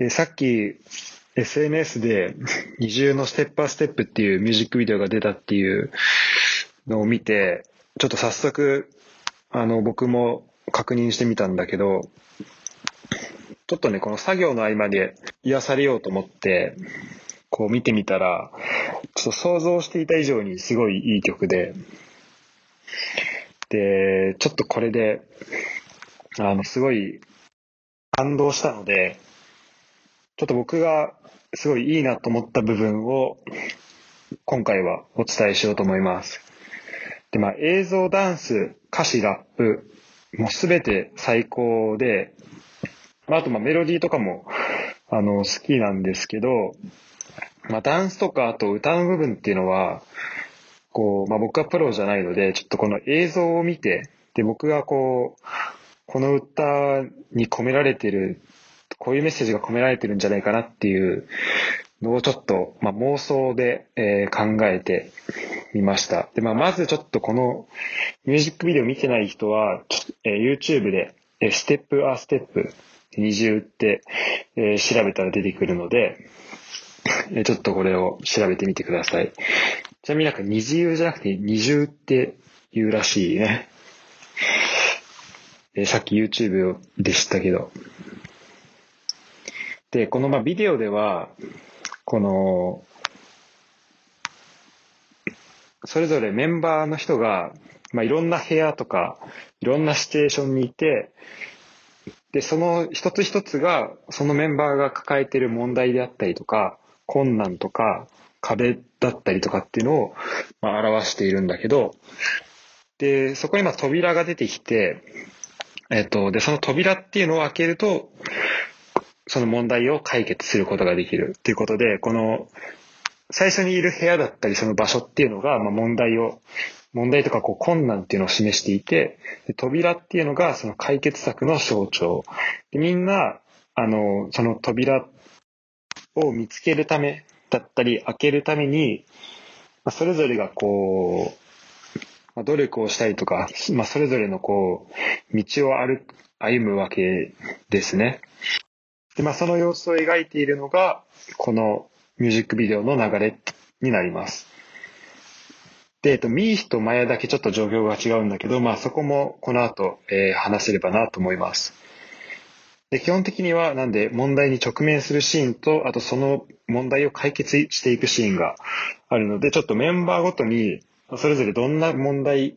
えさっき SNS で二重のステッパーステップっていうミュージックビデオが出たっていうのを見て、ちょっと早速、あの、僕も確認してみたんだけど、ちょっとね、この作業の合間で癒されようと思って、こう見てみたら、ちょっと想像していた以上にすごいいい曲で、で、ちょっとこれで、あの、すごい感動したので、ちょっと僕がすごいいいなと思った部分を今回はお伝えしようと思います。で、まあ映像、ダンス、歌詞、ラップ、もうすべて最高で、まああとまあメロディーとかもあの好きなんですけど、まあダンスとかあと歌の部分っていうのは、こう、まあ僕はプロじゃないので、ちょっとこの映像を見て、で僕がこう、この歌に込められてる、こういうメッセージが込められてるんじゃないかなっていうのをちょっと、まあ、妄想で、えー、考えてみました。で、まあ、まずちょっとこのミュージックビデオ見てない人は、えー、YouTube で、えー、ステップアステップ二重って、えー、調べたら出てくるので、えー、ちょっとこれを調べてみてください。ちなみになんか二重じゃなくて二重って言うらしいね。えー、さっき YouTube でしたけど。で、このまあビデオでは、この、それぞれメンバーの人が、まあ、いろんな部屋とか、いろんなシチュエーションにいて、で、その一つ一つが、そのメンバーが抱えてる問題であったりとか、困難とか、壁だったりとかっていうのを、まあ、表しているんだけど、で、そこにまあ扉が出てきて、えっと、で、その扉っていうのを開けると、その問題を解決することができるっていうことで、この、最初にいる部屋だったりその場所っていうのが、まあ、問題を、問題とかこう困難っていうのを示していて、扉っていうのがその解決策の象徴。でみんな、あの、その扉を見つけるためだったり、開けるために、まあ、それぞれがこう、まあ、努力をしたりとか、まあ、それぞれのこう、道を歩歩むわけですね。で、まあ、その様子を描いているのが、このミュージックビデオの流れになります。で、えっと、ミーヒとマヤだけちょっと状況が違うんだけど、まあ、そこもこの後、えー、話せればなと思います。で、基本的には、なんで、問題に直面するシーンと、あとその問題を解決していくシーンがあるので、ちょっとメンバーごとに、それぞれどんな問題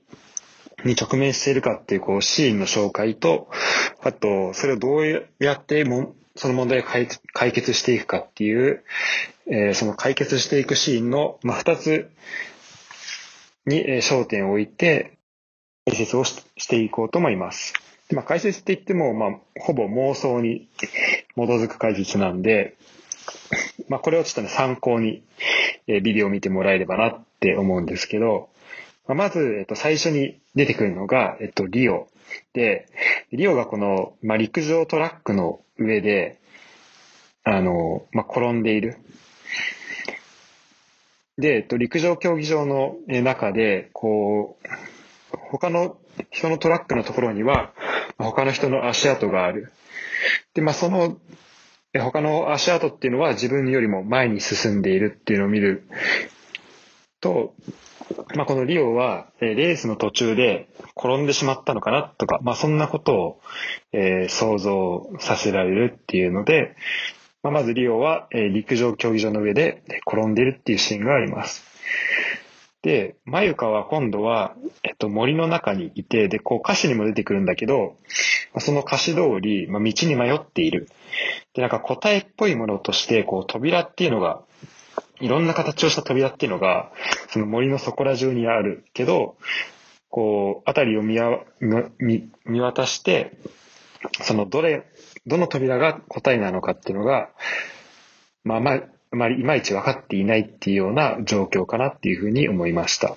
に直面しているかっていう、こう、シーンの紹介と、あと、それをどうやっても、その問題を解決していくかっていう、えー、その解決していくシーンの、まあ、二つに、焦点を置いて、解説をしていこうと思います。まあ、解説って言っても、まあ、ほぼ妄想に基づく解説なんで、まあ、これをちょっとね、参考に、え、ビデオを見てもらえればなって思うんですけど、ま、ず、えっと、最初に出てくるのが、えっと、リオ。で、リオがこの、まあ、陸上トラックの上で、あの、まあ、転んでいる。で、えっと、陸上競技場の中で、こう、他の人のトラックのところには、他の人の足跡がある。で、まあ、その、他の足跡っていうのは自分よりも前に進んでいるっていうのを見ると、まあ、このリオは、えレースの途中で転んでしまったのかなとか、まあ、そんなことを、えー、想像させられるっていうので、まあ、まずリオは、えー、陸上競技場の上で転んでるっていうシーンがあります。で、まゆかは今度は、えっと、森の中にいて、で、こう歌詞にも出てくるんだけど、その歌詞通り、まあ、道に迷っている。で、なんか答えっぽいものとして、こう扉っていうのがいろんな形をした扉っていうのが、その森のそこら中にあるけど、こう、あたりを見見見渡して、そのどれ、どの扉が答えなのかっていうのが、まあまあ、あまりいまいち分かっていないっていうような状況かなっていうふうに思いました。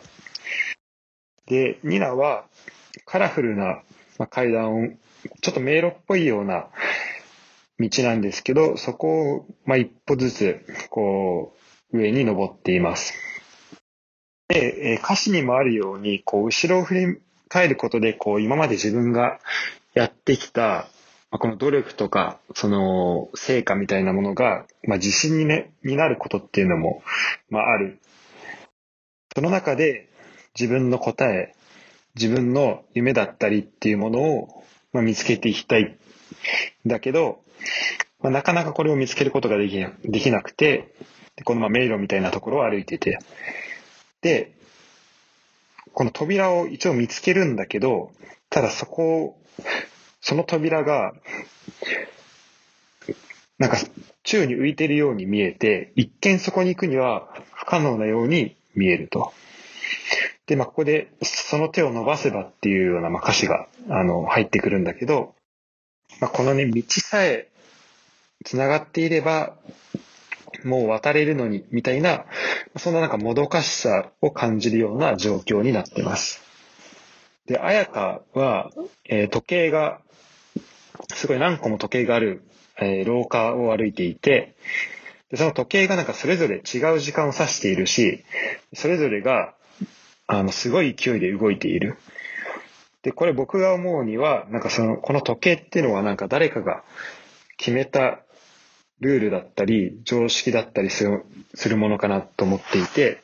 で、ニナはカラフルな階段を、ちょっと迷路っぽいような道なんですけど、そこを、まあ、一歩ずつ、こう、上に登っています。で、え歌詞にもあるように、こう、後ろを振り返ることで、こう、今まで自分がやってきた、まあ、この努力とか、その、成果みたいなものが、まあ、自信に,、ね、になることっていうのも、まあ、ある。その中で、自分の答え、自分の夢だったりっていうものを、まあ、見つけていきたい。だけど、まあ、なかなかこれを見つけることができできなくて、でこのまあ迷路みたいなところを歩いてて、で、この扉を一応見つけるんだけど、ただそこを、その扉が、なんか宙に浮いてるように見えて、一見そこに行くには不可能なように見えると。で、まあ、ここで、その手を伸ばせばっていうような、ま、歌詞が、あの、入ってくるんだけど、まあ、このね、道さえ繋がっていれば、もう渡れるのに、みたいな、そんななんかもどかしさを感じるような状況になってます。で、綾香は、えー、時計が、すごい何個も時計がある、えー、廊下を歩いていて、で、その時計がなんかそれぞれ違う時間を指しているし、それぞれが、あの、すごい勢いで動いている。で、これ僕が思うには、なんかその、この時計っていうのはなんか誰かが決めたルールだったり、常識だったりするするものかなと思っていて、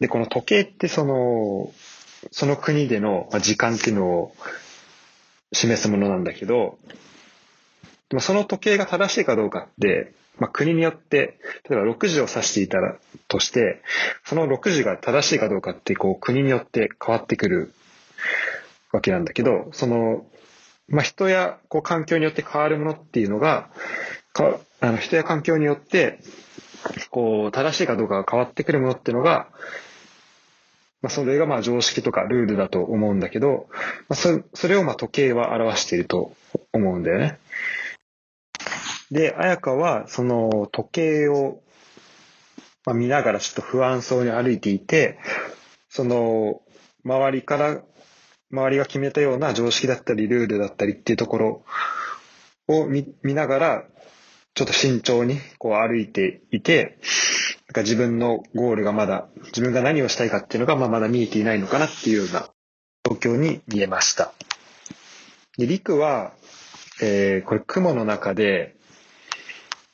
で、この時計ってその、その国での時間っていうのを示すものなんだけど、でもその時計が正しいかどうかって、まあ、国によって、例えば6時を指していたらとして、その6時が正しいかどうかって、こう、国によって変わってくるわけなんだけど、その、まあ、人やこう環境によって変わるものっていうのが、あの人や環境によって、こう、正しいかどうかが変わってくるものっていうのが、まあ、それがまあ常識とかルールだと思うんだけど、まあ、そそれをまあ時計は表していると思うんだよね。で、綾香はその時計を、まあ、見ながらちょっと不安そうに歩いていて、その周りから、周りが決めたような常識だったりルールだったりっていうところを見見ながら、ちょっと慎重にこう歩いていて、なんか自分のゴールがまだ、自分が何をしたいかっていうのがまあまだ見えていないのかなっていうような状況に見えました。で、陸は、えー、これ雲の中で、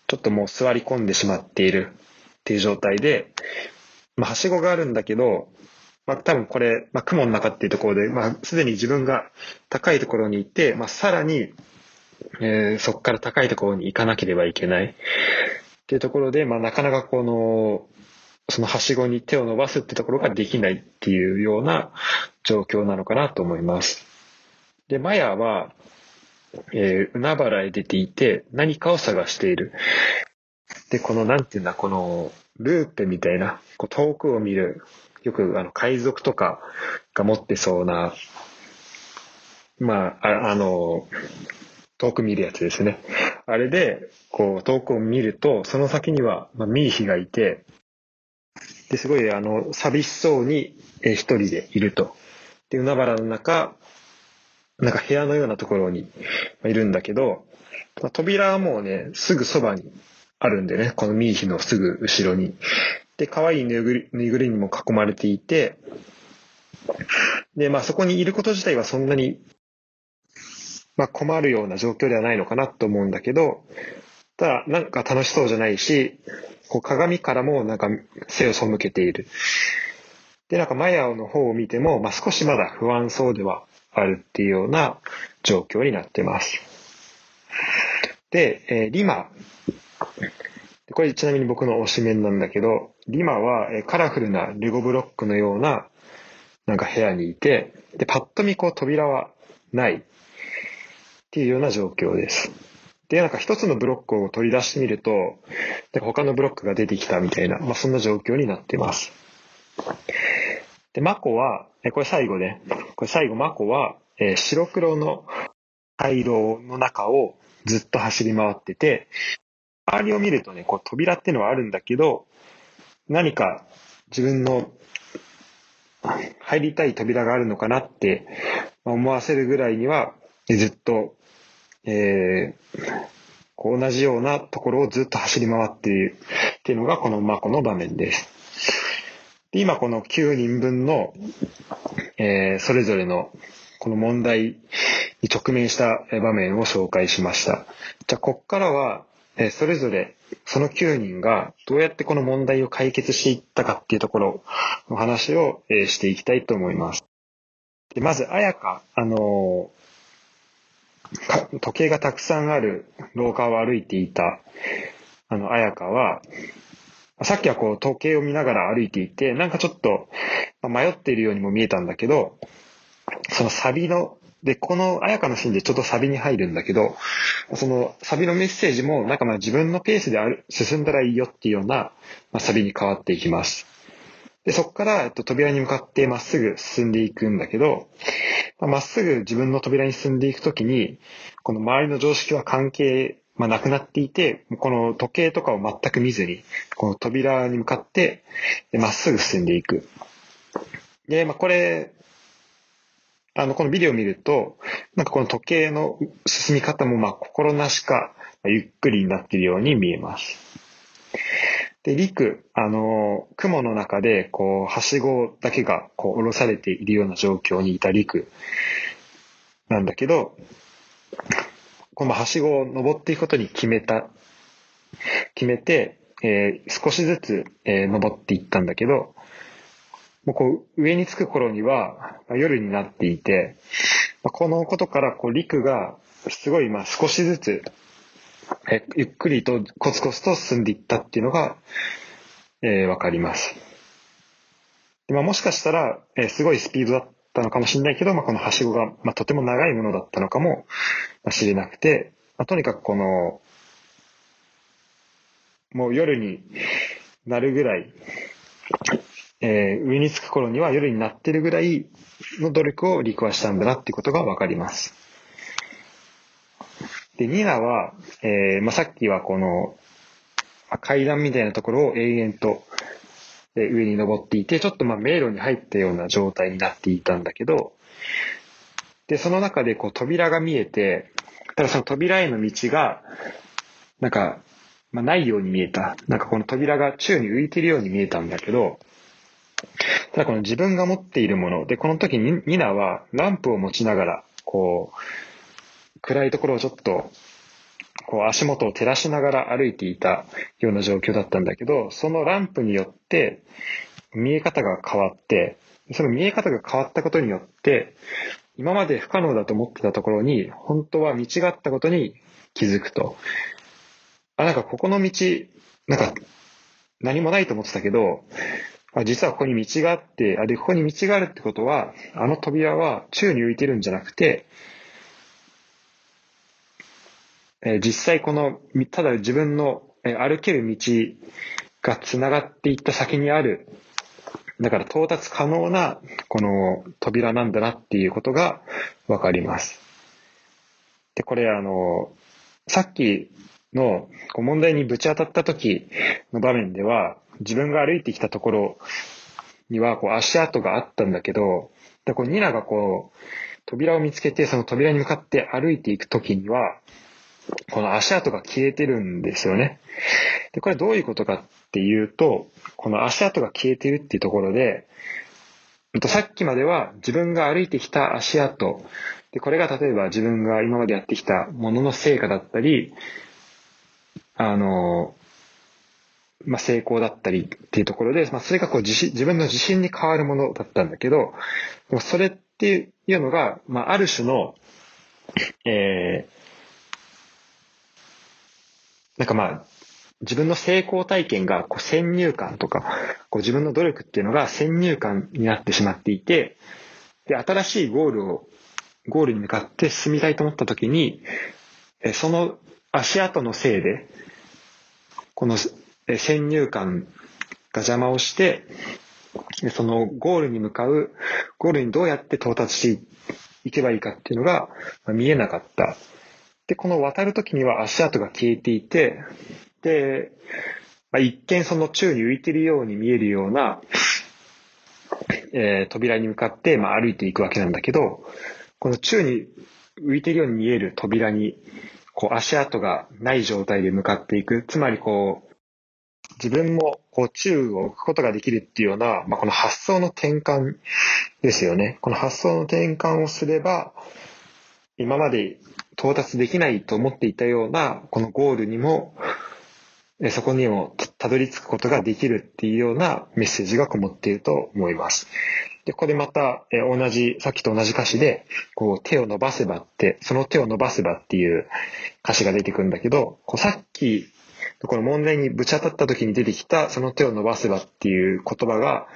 ちょっともう座り込んでしまっているっていう状態で、まあ、はしごがあるんだけど、まあ、多分これ、まあ、雲の中っていうところで、まあ、すでに自分が高いところにいて、まあ、さらに、えー、そこから高いところに行かなければいけない。っていうところで、まあ、なかなかこの、そのはしごに手を伸ばすってところができないっていうような状況なのかなと思います。で、マヤは、えー、海原へ出ていて何かを探している。で、この、なんていうんだ、この、ルーペみたいな、こう遠くを見る、よくあの海賊とかが持ってそうな、まあ、ああの、遠く見るやつですね。あれで、こう、遠くを見ると、その先には、まあ、ミーヒがいて、で、すごい、あの、寂しそうに、え一人でいると。で、海原の中、なんか部屋のようなところにいるんだけど、まあ、扉はもうね、すぐそばにあるんでね、このミーヒのすぐ後ろに。で、可愛いぬいぐぬいぐるみも囲まれていて、で、まあそこにいること自体はそんなに、まあ困るような状況ではないのかなと思うんだけど、ただなんか楽しそうじゃないし、こう鏡からもなんか背を背けている。で、なんかマヤの方を見ても、まあ少しまだ不安そうではあるっていうような状況になってます。で、えー、リマ。これちなみに僕の推しメンなんだけど、リマは、カラフルなレゴブロックのようななんか部屋にいて、で、パッと見こう扉はないっていうような状況です。で、なんか一つのブロックを取り出してみると、なんか他のブロックが出てきたみたいな、まあそんな状況になってます。で、マコは、これ最後ね。これ最後、マコは、えー、白黒の回廊の中をずっと走り回ってて、周りを見るとね、こう扉っていうのはあるんだけど、何か自分の入りたい扉があるのかなって思わせるぐらいには、ずっと、えー、同じようなところをずっと走り回っているっていうのがこのマコの場面です。で、今この9人分の、えー、それぞれのこの問題に直面した場面を紹介しました。じゃあ、こっからは、えそれぞれその9人がどうやってこの問題を解決していったかっていうところの話をえしていきたいと思います。でまず、綾香、あの時計がたくさんある廊下を歩いていた、あの、綾香は、さっきはこう時計を見ながら歩いていて、なんかちょっと迷っているようにも見えたんだけど、そのサビの、で、この綾香のシーンでちょっとサビに入るんだけど、そのサビのメッセージも、なんかまあ自分のペースである進んだらいいよっていうような、ま、サビに変わっていきます。で、そこから、えっと、扉に向かってまっすぐ進んでいくんだけど、まっすぐ自分の扉に進んでいくときに、この周りの常識は関係、まあ、なくなっていて、この時計とかを全く見ずに、この扉に向かって、まっすぐ進んでいく。で、まあ、これ、あの、このビデオを見ると、なんかこの時計の進み方も、まあ、心なしか、ゆっくりになっているように見えます。で、陸、あの、雲の中で、こう、はしごだけが、こう、下ろされているような状況にいた陸なんだけど、このはしごを登っていくことに決めた、決めて、えー、少しずつ、えー、登っていったんだけど、もうこう、上に着く頃には、まあ、夜になっていて、まあ、このことから、こう、陸が、すごい、まあ、少しずつ、えゆっくりとコツコツと進んでいったっていうのが、えー、わかります。でまあ、もしかしたら、えー、すごいスピードだったのかもしれないけど、まあ、このはしごが、まあ、とても長いものだったのかもしれなくて、まあ、とにかくこの、もう夜になるぐらい、えー、上に着く頃には夜になってるぐらいの努力を陸はしたんだなっていうことがわかります。で、ニナは、えー、まあ、さっきはこの、階段みたいなところを永遠と、え上に登っていて、ちょっとま迷路に入ったような状態になっていたんだけど、で、その中でこう扉が見えて、ただその扉への道が、なんか、まあ、ないように見えた。なんかこの扉が宙に浮いてるように見えたんだけど、ただこの自分が持っているもの、で、この時にニナはランプを持ちながら、こう、暗いところをちょっと、こう足元を照らしながら歩いていたような状況だったんだけど、そのランプによって見え方が変わって、その見え方が変わったことによって、今まで不可能だと思ってたところに、本当は道があったことに気づくと。あ、なんかここの道、なんか何もないと思ってたけど、あ実はここに道があって、あ、で、ここに道があるってことは、あの扉は宙に浮いてるんじゃなくて、え実際この、ただ自分の、歩ける道が繋がっていった先にある、だから到達可能なこの扉なんだなっていうことがわかります。で、これあの、さっきの問題にぶち当たった時の場面では、自分が歩いてきたところにはこう足跡があったんだけど、でこうニナがこう、扉を見つけて、その扉に向かって歩いていくときには、この足跡が消えてるんですよね。で、これどういうことかっていうと、この足跡が消えてるっていうところで、さっきまでは自分が歩いてきた足跡、で、これが例えば自分が今までやってきたものの成果だったり、あの、まあ、成功だったりっていうところで、まあ、それがこう自信、自分の自信に変わるものだったんだけど、それっていうのが、まあ、ある種の、えー、なんかまあ、自分の成功体験がこう先入観とか、こう自分の努力っていうのが先入観になってしまっていて、で、新しいゴールを、ゴールに向かって進みたいと思った時に、その足跡のせいで、この先入観が邪魔をして、そのゴールに向かう、ゴールにどうやって到達していけばいいかっていうのが見えなかった。で、この渡るときには足跡が消えていて、で、まあ、一見その宙に浮いているように見えるような、えー、扉に向かって、まあ、歩いていくわけなんだけど、この宙に浮いているように見える扉に、こう足跡がない状態で向かっていく。つまりこう、自分もこう宙を浮くことができるっていうような、まあ、この発想の転換ですよね。この発想の転換をすれば、今まで到達できないと思っていたような、このゴールにも、そこにもたどり着くことができるっていうようなメッセージがこもっていると思います。で、これまた、え同じ、さっきと同じ歌詞で、こう、手を伸ばせばって、その手を伸ばせばっていう歌詞が出てくるんだけど、こうさっき、この問題にぶち当たった時に出てきた、その手を伸ばせばっていう言葉が、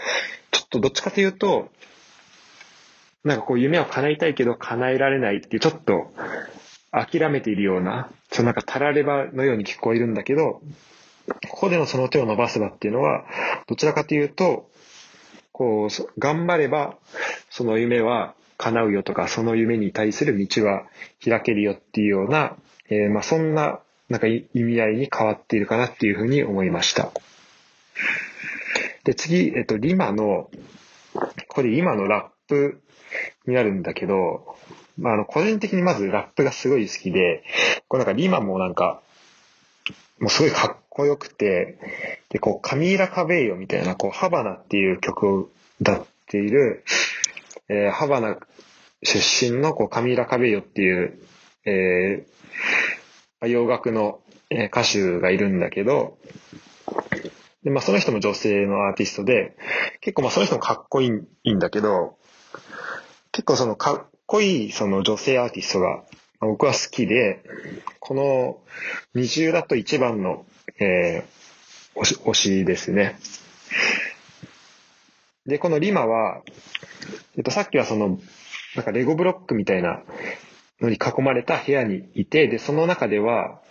ちょっとどっちかというと、なんかこう夢を叶えたいけど叶えられないっていう、ちょっと諦めているような、そのなんかたらればのように聞こえるんだけど、ここでのその手を伸ばせばっていうのは、どちらかというと、こう、頑張れば、その夢は叶うよとか、その夢に対する道は開けるよっていうような、えー、まあそんな、なんか意味合いに変わっているかなっていうふうに思いました。で、次、えっと、リマの、これ今のラップになるんだけど、まあ、あの、個人的にまずラップがすごい好きで、これなんかリマもなんか、もうすごいかっこよくて、で、こう、カミーラ・カベイヨみたいな、こう、ハバナっていう曲を歌っている、えー、ハバナ出身の、こう、カミーラ・カベイヨっていう、えー、洋楽の歌手がいるんだけど、で、まあ、その人も女性のアーティストで、結構まあ、その人もかっこいいんだけど、結構そのかこいいその女性アーティストが僕は好きで、この二重だと一番の、えー、推し推しですね。で、このリマは、えっと、さっきはその、なんかレゴブロックみたいなのに囲まれた部屋にいて、で、その中では、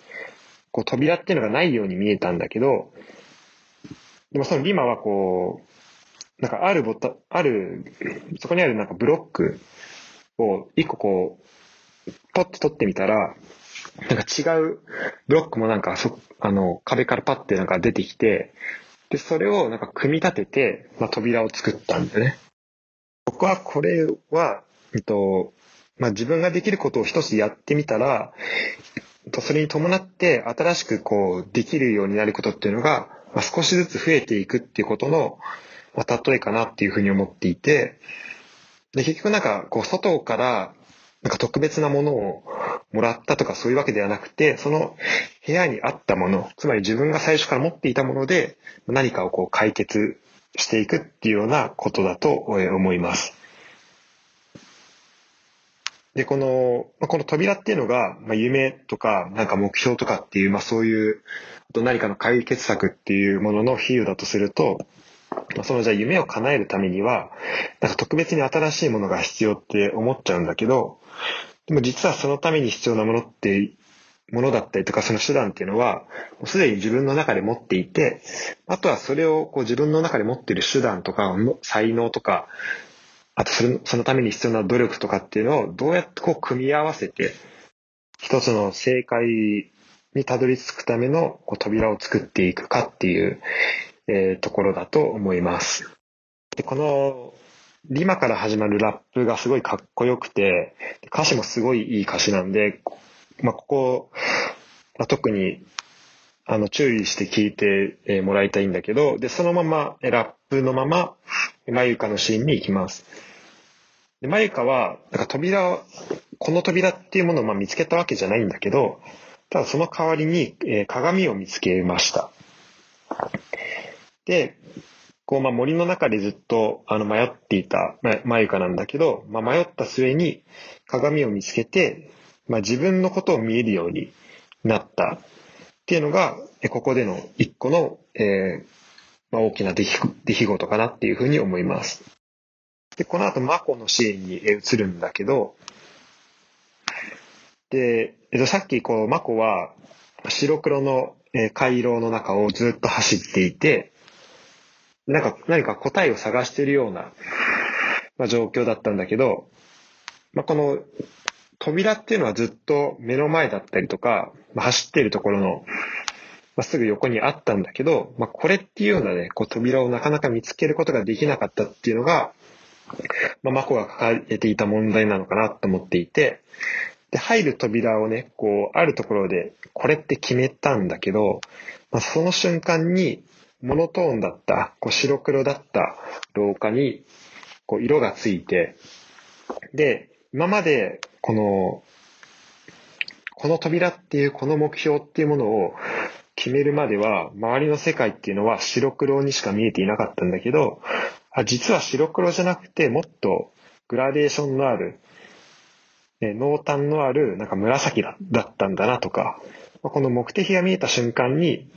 こう扉っていうのがないように見えたんだけど、でもそのリマはこう、なんかあるボタ、ある、そこにあるなんかブロックを一個こう、ポッて取ってみたら、なんか違うブロックもなんかそ、あの、壁からパッてなんか出てきて、で、それをなんか組み立てて、まあ、扉を作ったんだよね。僕はこれは、えっと、まあ、自分ができることを一つやってみたら、それに伴って新しくこうできるようになることっていうのが、まあ、少しずつ増えていくっていうことの、まあ、例えかなっていうふうに思っていて、で、結局なんかこう外からなんか特別なものをもらったとかそういうわけではなくて、その部屋にあったもの、つまり自分が最初から持っていたもので何かをこう解決していくっていうようなことだと思います。で、この、この扉っていうのが、まあ、夢とか、なんか目標とかっていう、まあそういう、と何かの解決策っていうものの比喩だとすると、そのじゃあ夢を叶えるためには、なんか特別に新しいものが必要って思っちゃうんだけど、でも実はそのために必要なものって、ものだったりとかその手段っていうのは、もうすでに自分の中で持っていて、あとはそれをこう自分の中で持っている手段とか、才能とか、あとそれそのために必要な努力とかっていうのをどうやってこう組み合わせて、一つの正解にたどり着くためのこう扉を作っていくかっていう、えー、ところだと思います。でこのリマから始まるラップがすごいかっこよくて、歌詞もすごいいい歌詞なんで、まあ、ここ、まあ、特に、あの、注意して聞いてもらいたいんだけど、で、そのまま、ラップのまま、まゆかのシーンに行きます。で、まゆかは、なんか扉、この扉っていうものをまあ見つけたわけじゃないんだけど、ただその代わりに、えー、鏡を見つけました。で、こう、まあ、森の中でずっと、あの、迷っていた、ま、まゆかなんだけど、まあ、迷った末に鏡を見つけて、まあ、自分のことを見えるようになったっていうのが、ここでの一個の、えー、まあ、大きな出来出来事かなっていうふうに思います。で、この後、マコのシーンに移るんだけど、で、えっと、さっき、こう、マコは、白黒の回廊の中をずっと走っていて、なんか何か答えを探しているような、まあ、状況だったんだけど、まあ、この扉っていうのはずっと目の前だったりとか、まあ、走っているところの、まあ、すぐ横にあったんだけど、まあ、これっていうようなね、こう扉をなかなか見つけることができなかったっていうのが、まあ、マコが抱えていた問題なのかなと思っていて、で、入る扉をね、こう、あるところで、これって決めたんだけど、まあ、その瞬間に、モノトーンだった、こう白黒だった廊下に、こう色がついて、で、今までこのこの扉っていうこの目標っていうものを決めるまでは、周りの世界っていうのは白黒にしか見えていなかったんだけど、あ実は白黒じゃなくて、もっとグラデーションのある、え濃淡のある、なんか紫だったんだなとか、この目的が見えた瞬間に、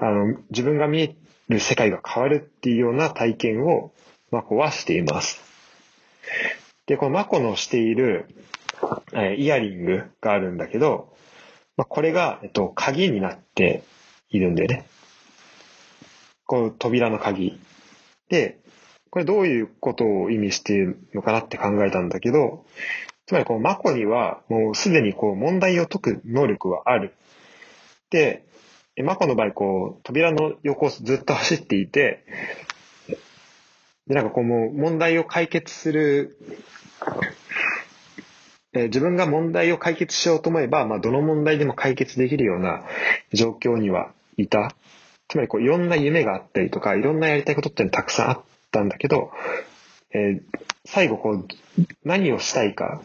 あの、自分が見える世界が変わるっていうような体験を、マコはしています。で、このマコのしている、えイヤリングがあるんだけど、まあ、これが、えっと、鍵になっているんでね。こう、扉の鍵。で、これどういうことを意味しているのかなって考えたんだけど、つまりこのマコにはもうすでにこう問題を解く能力はある。で、マコの場合こう扉の横をずっと走っていて、で、なんかこうもう問題を解決するえ自分が問題を解決しようと思えば、まあ、どの問題でも解決できるような状況にはいた。つまり、こう、いろんな夢があったりとか、いろんなやりたいことってたくさんあったんだけど、えー、最後、こう、何をしたいか、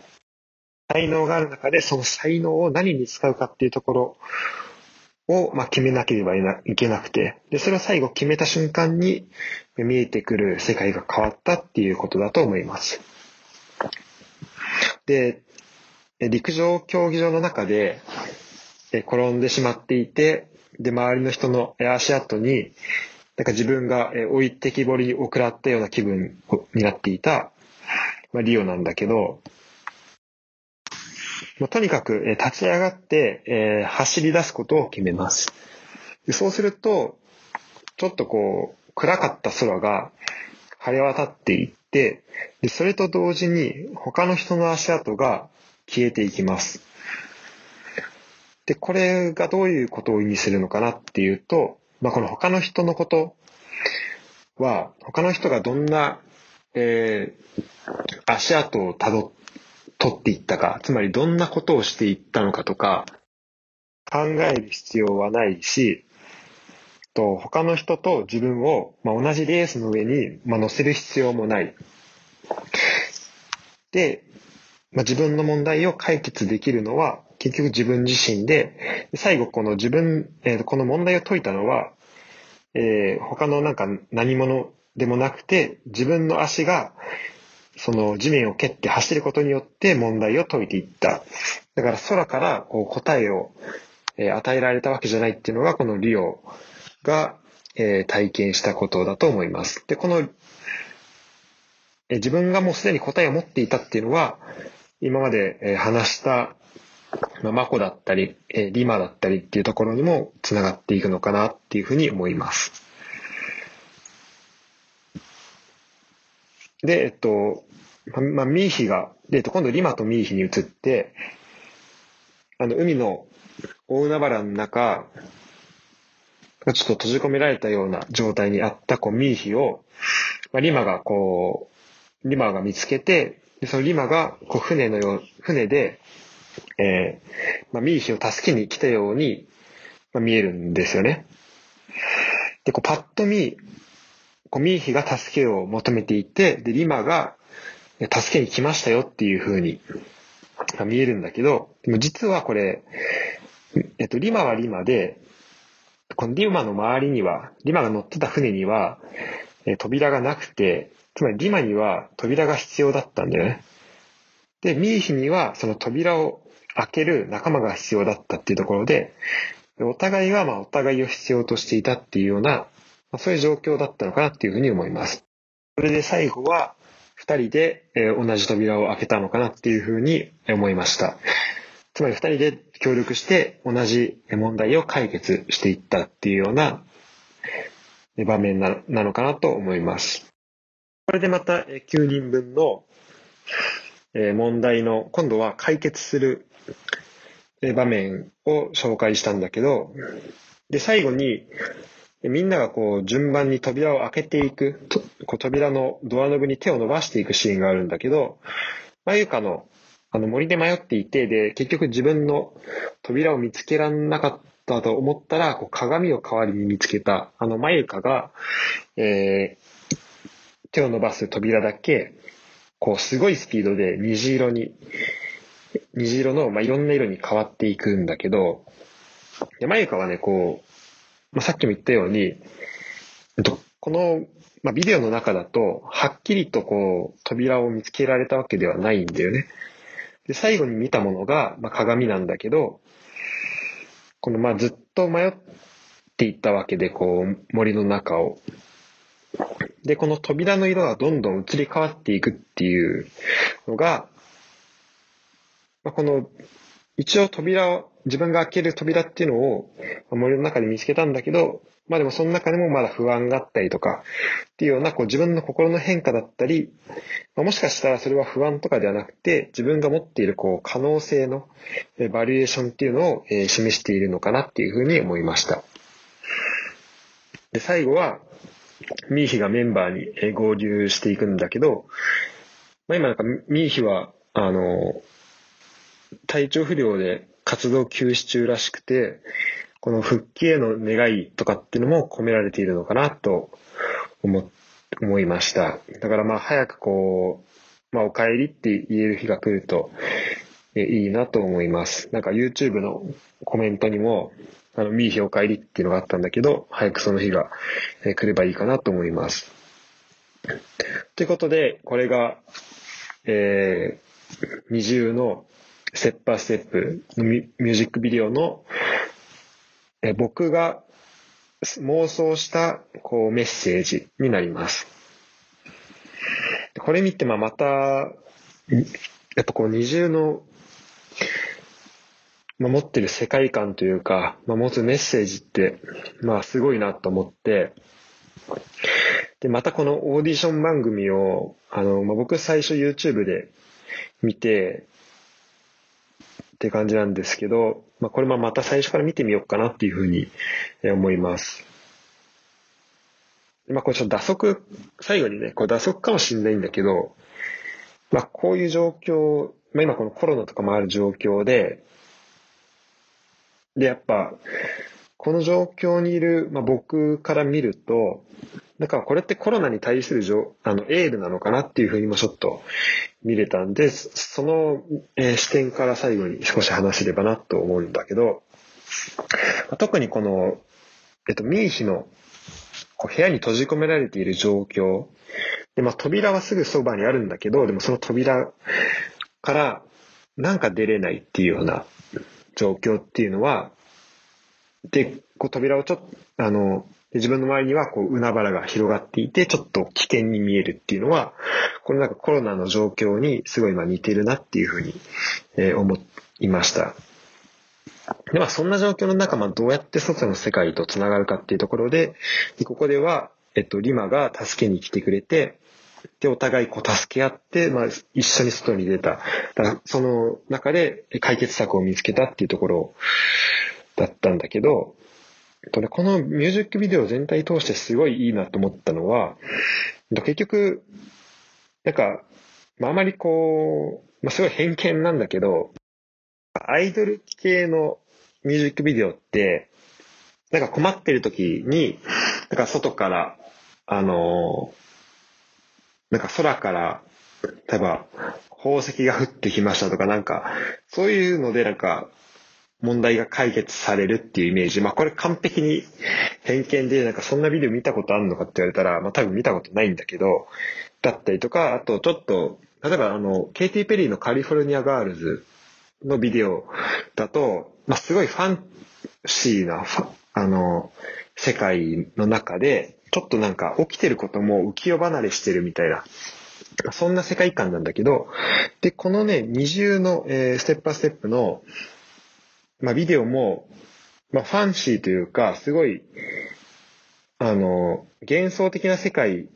才能がある中で、その才能を何に使うかっていうところを、まあ、決めなければいけなくて、で、それを最後決めた瞬間に見えてくる世界が変わったっていうことだと思います。で、陸上競技場の中で転んでしまっていて、で、周りの人の足跡に、なんか自分が置いてきぼりを食らったような気分になっていた、まあ、リオなんだけど、まあ、とにかく立ち上がって、えー、走り出すことを決めます。そうすると、ちょっとこう、暗かった空が晴れ渡っていって、でそれと同時に他の人の足跡が消えていきます。で、これがどういうことを意味するのかなっていうと、まあ、この他の人のことは、他の人がどんな、えー、足跡をたどって、取っていったか、つまりどんなことをしていったのかとか、考える必要はないし、と他の人と自分を、まあ、同じレースの上に、まあ、乗せる必要もない。で、まあ、自分の問題を解決できるのは結局自分自身で、最後この自分、えー、この問題を解いたのは、えー、他のなんか何者でもなくて、自分の足がその地面を蹴って走ることによって問題を解いていった。だから空からこう答えを、与えられたわけじゃないっていうのがこのリオが、体験したことだと思います。で、この、自分がもうすでに答えを持っていたっていうのは、今まで話した、マコだったり、リマだったりっていうところにもつながっていくのかなっていうふうに思います。で、えっと、まあ、ミーヒが、で、えっと、今度リマとミーヒに移って、あの、海の大海原の中、ちょっと閉じ込められたような状態にあったこうミーヒを、まあ、リマがこう、リマが見つけて、で、そのリマが、こう、船のよう、船で、えー、まあ、ミーヒを助けに来たように、まあ、見えるんですよね。で、こう、パッと見、こう、ミーヒが助けを求めていて、で、リマが、助けに来ましたよっていう風に、見えるんだけど、でも実はこれ、えっと、リマはリマで、このリマの周りには、リマが乗ってた船には、え扉がなくて、つまりリマには扉が必要だったんだよね。で、ミーヒにはその扉を開ける仲間が必要だったっていうところで、お互いがまあお互いを必要としていたっていうような、そういう状況だったのかなっていうふうに思います。それで最後は二人で同じ扉を開けたのかなっていうふうに思いました。つまり二人で協力して同じ問題を解決していったっていうような場面なのかなと思います。これでまた9人分の問題の今度は解決する場面を紹介したんだけど、で、最後にみんながこう順番に扉を開けていく、こう扉のドアノブに手を伸ばしていくシーンがあるんだけど、まゆかのあの森で迷っていて、で、結局自分の扉を見つけらんなかったと思ったら、こう鏡を代わりに見つけた、あのまゆかが、えー、手を伸ばす扉だけ、こう、すごいスピードで虹色に虹色の、まあ、いろんな色に変わっていくんだけど、山床はね、こう、まあ、さっきも言ったように、この、まあ、ビデオの中だと、はっきりとこう、扉を見つけられたわけではないんだよね。で、最後に見たものが、まあ、鏡なんだけど、この、ま、ずっと迷っていったわけで、こう、森の中を。で、この扉の色がどんどん移り変わっていくっていうのが、まあ、この、一応扉を、自分が開ける扉っていうのを森の中で見つけたんだけど、まあでもその中でもまだ不安があったりとか、っていうようなこう自分の心の変化だったり、まあ、もしかしたらそれは不安とかではなくて、自分が持っているこう可能性のバリエーションっていうのを示しているのかなっていうふうに思いました。で、最後は、ミーヒがメンバーに合流していくんだけど、まあ今なんかミーヒは、あの、体調不良で活動休止中らしくて、この復帰への願いとかっていうのも込められているのかなと思、思いました。だからまあ早くこう、まあお帰りって言える日が来るといいなと思います。なんか YouTube のコメントにも、あの、ミーヒお帰りっていうのがあったんだけど、早くその日が来ればいいかなと思います。ということで、これが、えー、二重のステップアステップのミュージックビデオのえ僕が妄想したこうメッセージになります。これ見て、まあ、また、やっぱこう二重の、まあ、持ってる世界観というか、まあ、持つメッセージって、まあすごいなと思って、で、またこのオーディション番組を、あの、まあ、僕最初 YouTube で見て、って感じなんですけど、まあ、これもまた最初から見てみようかなっていうふうに思います。まあ、これちょっと打足、最後にね、これ打足かもしれないんだけど、まあ、こういう状況、まあ、今このコロナとかもある状況で、で、やっぱ、この状況にいる、まあ、僕から見ると、だからこれってコロナに対するあのエールなのかなっていうふうにもちょっと見れたんで、その、えー、視点から最後に少し話せればなと思うんだけど、特にこの、えっと、ミーヒの部屋に閉じ込められている状況。で、まあ、扉はすぐそばにあるんだけど、でもその扉からなんか出れないっていうような状況っていうのは、で、こう扉をちょっと、あの、自分の周りにはこう海原が広がっていて、ちょっと危険に見えるっていうのは、このなんかコロナの状況にすごいまあ似てるなっていうふうに、え思いました。で、まあそんな状況の中、まあどうやって外の世界と繋がるかっていうところで、でここでは、えっと、リマが助けに来てくれて、で、お互いこう助け合って、まあ一緒に外に出た。その中で解決策を見つけたっていうところだったんだけど、とね、このミュージックビデオ全体通してすごいいいなと思ったのは、結局、なんか、まあ、あまりこう、まあ、すごい偏見なんだけど、アイドル系のミュージックビデオって、なんか困ってる時に、なんか外から、あのなんか空から、例えば、宝石が降ってきましたとか、なんか、そういうのでなんか、問題が解決されるっていうイメージ。まあこれ完璧に偏見で、なんかそんなビデオ見たことあるのかって言われたら、まあ多分見たことないんだけど、だったりとか、あとちょっと、例えばあの、ケイティ・ペリーのカリフォルニアガールズのビデオだと、まあすごいファンシーな、あの、世界の中で、ちょっとなんか起きてることも浮世離れしてるみたいな、そんな世界観なんだけど、で、このね、二重の、えー、ステップアステップの、まあ、ビデオも、まあ、ファンシーというか、すごい、あの、幻想的な世界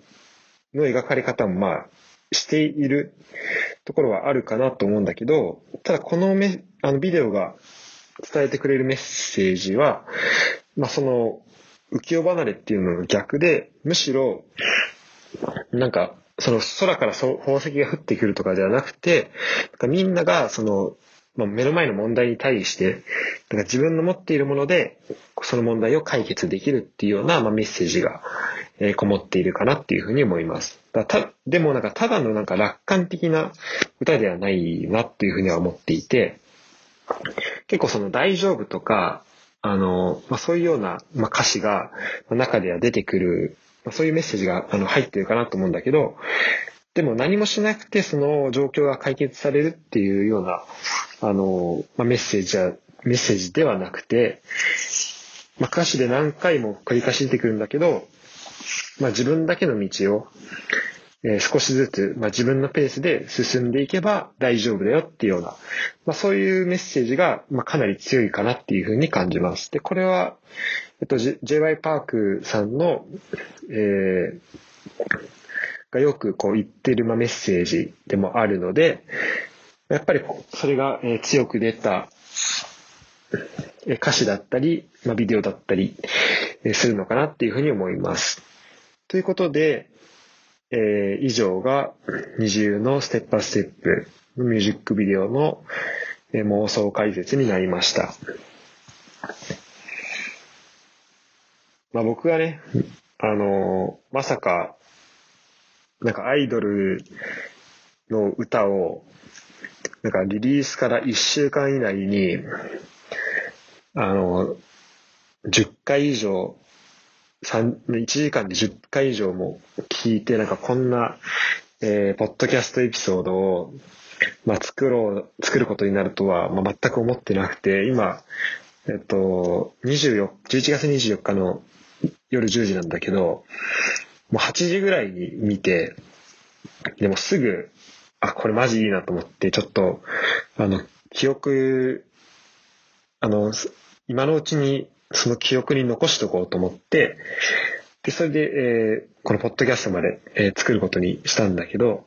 の描かれ方も、まあ、しているところはあるかなと思うんだけど、ただこのめ、あの、ビデオが伝えてくれるメッセージは、まあ、その、浮世離れっていうのの逆で、むしろ、なんか、その空から宝石が降ってくるとかではなくて、みんながそのまあ、目の前の問題に対して、だか自分の持っているもので、その問題を解決できるっていうような、まあ、メッセージが、えー、こもっているかなっていうふうに思います。だたでもなんかただのなんか楽観的な歌ではないなっていうふうには思っていて、結構その大丈夫とか、あの、まあ、そういうような、まあ、歌詞が中では出てくる、まあ、そういうメッセージがあの入ってるかなと思うんだけど、でも何もしなくてその状況が解決されるっていうような、あの、まあ、メッセージは、メッセージではなくて、まあ、歌詞で何回も繰り返し出てくるんだけど、まあ、自分だけの道を、えー、少しずつ、まあ、自分のペースで進んでいけば大丈夫だよっていうような、まあ、そういうメッセージが、まあ、かなり強いかなっていうふうに感じます。で、これは、えっと、J.Y. パークさんの、えー、がよくこう言ってる、メッセージでもあるので、やっぱりそれが、強く出た、歌詞だったり、ビデオだったり、するのかなっていうふうに思います。ということで、えー、以上が二重のステップアステップのミュージックビデオの、妄想解説になりました。まあ僕がね、あのー、まさか、なんかアイドルの歌を、なんかリリースから1週間以内に、あの、10回以上1時間で10回以上も聞いて、なんかこんな、えー、ポッドキャストエピソードを、まあ、作ろう、作ることになるとは、まあ、全く思ってなくて、今、えっと、24、11月24日の夜10時なんだけど、もう8時ぐらいに見て、でもすぐ、あ、これマジいいなと思って、ちょっと、あの、記憶、あの、今のうちにその記憶に残しとこうと思って、で、それで、えー、このポッドキャストまで、えー、作ることにしたんだけど、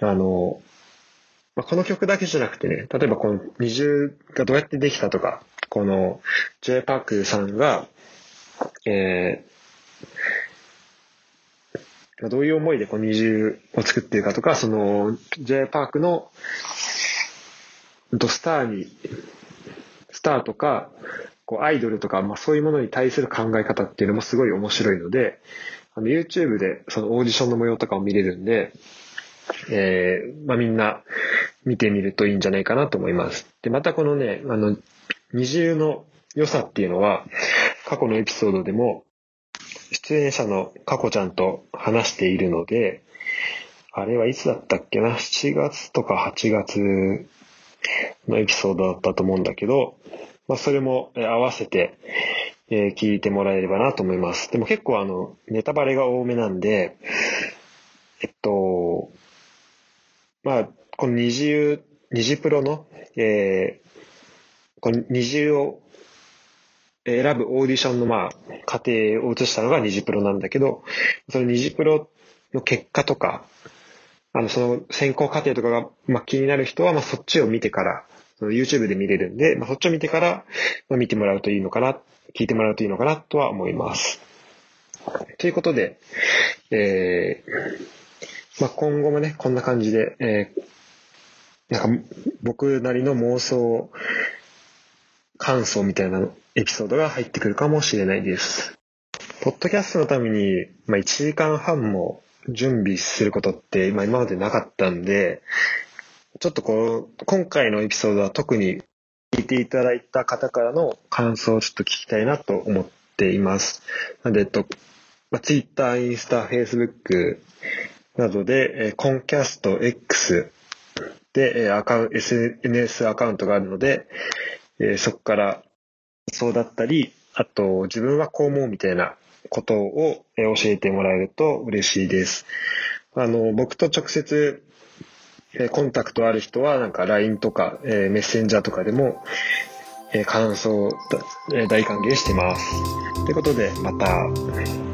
あの、まあ、この曲だけじゃなくてね、例えばこの二重がどうやってできたとか、この J パークさんが、えー、どういう思いでこの二重を作っているかとか、その J パークのスターに、スターとか、こうアイドルとか、まあそういうものに対する考え方っていうのもすごい面白いので、の YouTube でそのオーディションの模様とかを見れるんで、えー、まあみんな見てみるといいんじゃないかなと思います。で、またこのね、あの、二重の良さっていうのは、過去のエピソードでも、出演者の過去ちゃんと話しているので、あれはいつだったっけな ?7 月とか8月のエピソードだったと思うんだけど、まあ、それも合わせて、聞いてもらえればなと思います。でも結構あの、ネタバレが多めなんで、えっと、まあ、この二重、二次プロの、えー、この二重を選ぶオーディションのまあ、過程を映したのが二次プロなんだけど、その二次プロの結果とか、あの、その選考過程とかが、まあ、気になる人は、まあ、そっちを見てから、その YouTube で見れるんで、まあ、そっちを見てから、まあ、見てもらうといいのかな、聞いてもらうといいのかなとは思います。ということで、えー、まあ、今後もね、こんな感じで、えー、なんか僕なりの妄想感想みたいなのエピソードが入ってくるかもしれないです。ポッドキャストのために、まあ、1時間半も準備することって、まあ、今までなかったんで、ちょっとこう、今回のエピソードは特に聞いていただいた方からの感想をちょっと聞きたいなと思っています。なんで、えっと、まあ、Twitter、インスタ、Facebook などで、えー、コンキャスト X で、えー、アカウント、SNS アカウントがあるので、えー、そこからそうだったり、あと自分はこう思うみたいなことを教えてもらえると嬉しいです。あの、僕と直接コンタクトある人はなんか LINE とか、えメッセンジャーとかでも、え感想、え大歓迎してます。ということで、また。